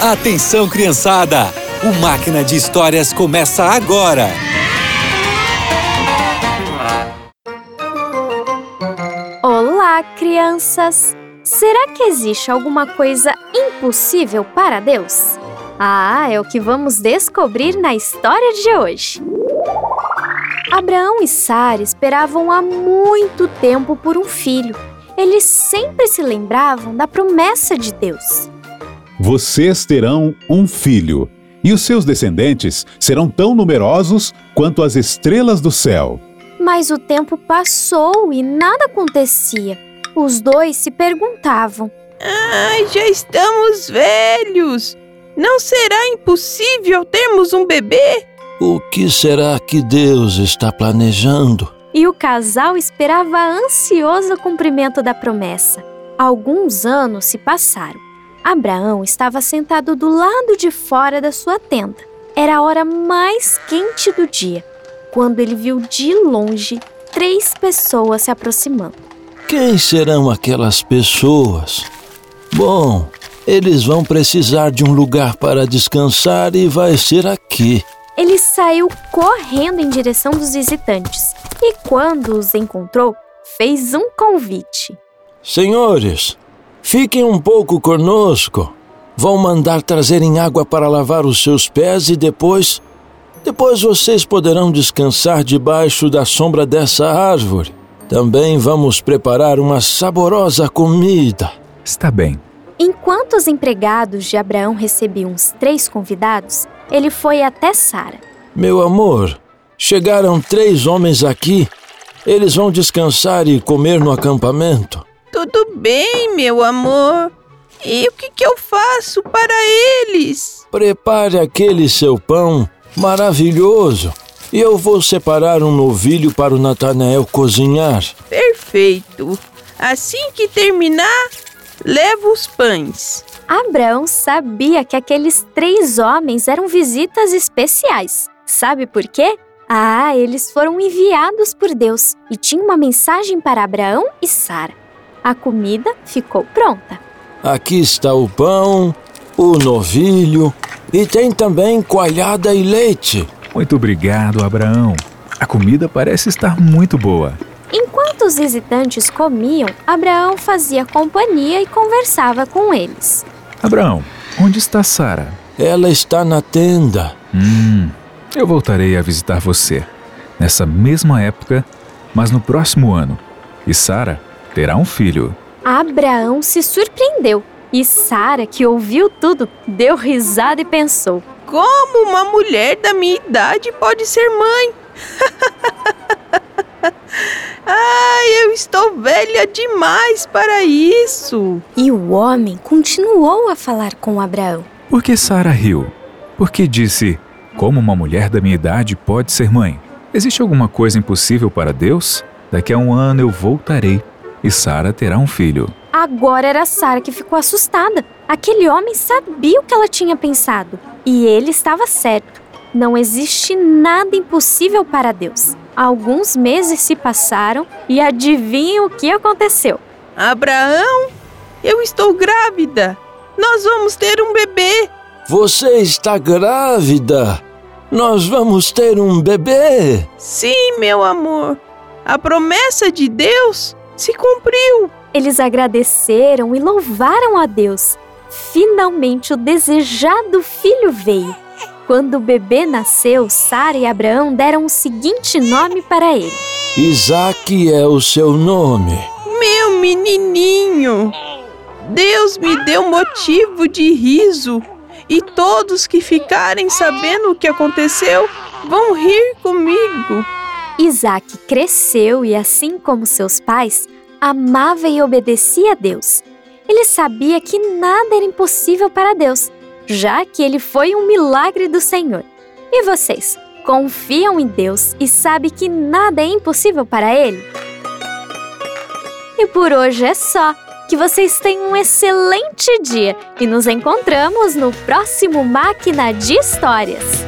Atenção, criançada! O Máquina de Histórias começa agora! Olá, crianças! Será que existe alguma coisa impossível para Deus? Ah, é o que vamos descobrir na história de hoje. Abraão e Sara esperavam há muito tempo por um filho. Eles sempre se lembravam da promessa de Deus. Vocês terão um filho, e os seus descendentes serão tão numerosos quanto as estrelas do céu. Mas o tempo passou e nada acontecia. Os dois se perguntavam: Ai, já estamos velhos! Não será impossível termos um bebê? O que será que Deus está planejando? E o casal esperava ansioso o cumprimento da promessa. Alguns anos se passaram. Abraão estava sentado do lado de fora da sua tenda. Era a hora mais quente do dia, quando ele viu de longe três pessoas se aproximando. Quem serão aquelas pessoas? Bom, eles vão precisar de um lugar para descansar e vai ser aqui. Ele saiu correndo em direção dos visitantes e, quando os encontrou, fez um convite. Senhores, Fiquem um pouco conosco. Vão mandar trazerem água para lavar os seus pés e depois. Depois vocês poderão descansar debaixo da sombra dessa árvore. Também vamos preparar uma saborosa comida. Está bem. Enquanto os empregados de Abraão recebiam os três convidados, ele foi até Sara. Meu amor, chegaram três homens aqui. Eles vão descansar e comer no acampamento. Tudo bem, meu amor. E o que, que eu faço para eles? Prepare aquele seu pão maravilhoso e eu vou separar um novilho para o Natanael cozinhar. Perfeito. Assim que terminar, levo os pães. Abraão sabia que aqueles três homens eram visitas especiais. Sabe por quê? Ah, eles foram enviados por Deus e tinham uma mensagem para Abraão e Sara. A comida ficou pronta. Aqui está o pão, o novilho e tem também coalhada e leite. Muito obrigado, Abraão. A comida parece estar muito boa. Enquanto os visitantes comiam, Abraão fazia companhia e conversava com eles. Abraão, onde está Sara? Ela está na tenda. Hum, eu voltarei a visitar você nessa mesma época, mas no próximo ano. E Sara terá um filho. Abraão se surpreendeu e Sara, que ouviu tudo, deu risada e pensou: Como uma mulher da minha idade pode ser mãe? Ai, eu estou velha demais para isso. E o homem continuou a falar com Abraão. Por que Sara riu? Porque disse: Como uma mulher da minha idade pode ser mãe? Existe alguma coisa impossível para Deus? Daqui a um ano eu voltarei e Sara terá um filho. Agora era Sara que ficou assustada. Aquele homem sabia o que ela tinha pensado e ele estava certo. Não existe nada impossível para Deus. Alguns meses se passaram e adivinhem o que aconteceu. Abraão, eu estou grávida. Nós vamos ter um bebê. Você está grávida? Nós vamos ter um bebê? Sim, meu amor. A promessa de Deus se cumpriu. Eles agradeceram e louvaram a Deus. Finalmente o desejado filho veio. Quando o bebê nasceu, Sara e Abraão deram o seguinte nome para ele: Isaac é o seu nome. Meu menininho! Deus me deu motivo de riso e todos que ficarem sabendo o que aconteceu vão rir comigo. Isaac cresceu e, assim como seus pais, amava e obedecia a Deus. Ele sabia que nada era impossível para Deus, já que ele foi um milagre do Senhor. E vocês, confiam em Deus e sabem que nada é impossível para Ele? E por hoje é só. Que vocês tenham um excelente dia e nos encontramos no próximo Máquina de Histórias.